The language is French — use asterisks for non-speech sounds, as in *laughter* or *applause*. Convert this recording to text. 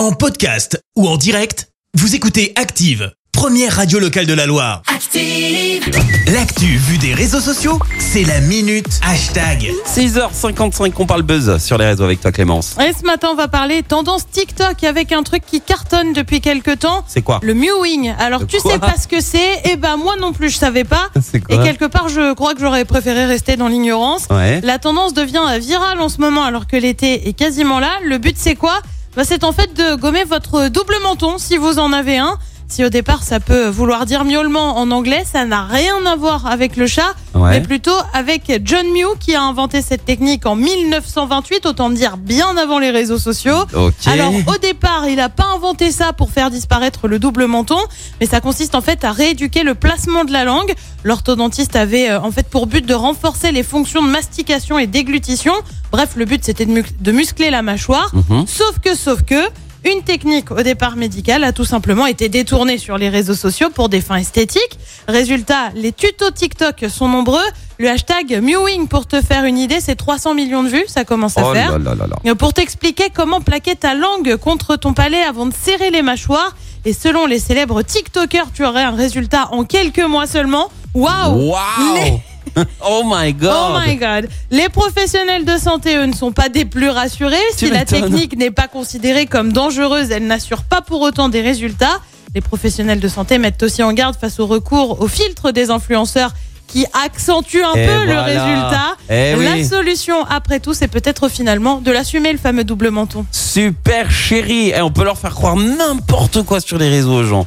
En podcast ou en direct, vous écoutez Active, première radio locale de la Loire. Active. L'actu vue des réseaux sociaux, c'est la minute hashtag. 6h55, on parle buzz sur les réseaux avec toi Clémence. Et ce matin, on va parler tendance TikTok avec un truc qui cartonne depuis quelques temps. C'est quoi Le mewing. Alors, tu quoi sais pas ce que c'est? Eh ben, moi non plus, je savais pas. *laughs* C'est Et quelque part, je crois que j'aurais préféré rester dans l'ignorance. Ouais. La tendance devient virale en ce moment alors que l'été est quasiment là. Le but, c'est quoi? Bah, C'est en fait de gommer votre double menton si vous en avez un. Si au départ, ça peut vouloir dire miaulement en anglais, ça n'a rien à voir avec le chat, Ouais. mais plutôt avec John Mew qui a inventé cette technique en 1928, autant dire bien avant les réseaux sociaux. Alors au départ, il n'a pas inventé ça pour faire disparaître le double menton, mais ça consiste en fait à rééduquer le placement de la langue. L'orthodontiste avait euh, en fait pour but de renforcer les fonctions de mastication et déglutition. Bref, le but c'était de muscler la mâchoire. Mhm. Sauf que, sauf que, une technique au départ médicale a tout simplement été détournée sur les réseaux sociaux pour des fins esthétiques. Résultat, les tutos TikTok sont nombreux. Le hashtag Mewing, pour te faire une idée, c'est 300 millions de vues, ça commence à Oh faire. là là là là. Euh, Pour t'expliquer comment plaquer ta langue contre ton palais avant de serrer les mâchoires. Et selon les célèbres TikTokers, tu aurais un résultat en quelques mois seulement. Waouh Wow *laughs* Oh my god Oh my god. Les professionnels de santé, eux, ne sont pas des plus rassurés. Tu si la technique n'est pas considérée comme dangereuse, elle n'assure pas pour autant des résultats. Les professionnels de santé mettent aussi en garde face au recours au filtre des influenceurs qui accentue un Et peu le résultat. Eh la oui. solution, après tout, c'est peut-être finalement de l'assumer, le fameux double menton. Super chérie Et on peut leur faire croire n'importe quoi sur les réseaux aux gens.